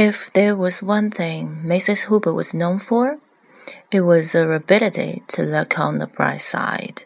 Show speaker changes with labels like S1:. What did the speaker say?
S1: If there was one thing Mrs. Hooper was known for, it was her ability to look on the bright side.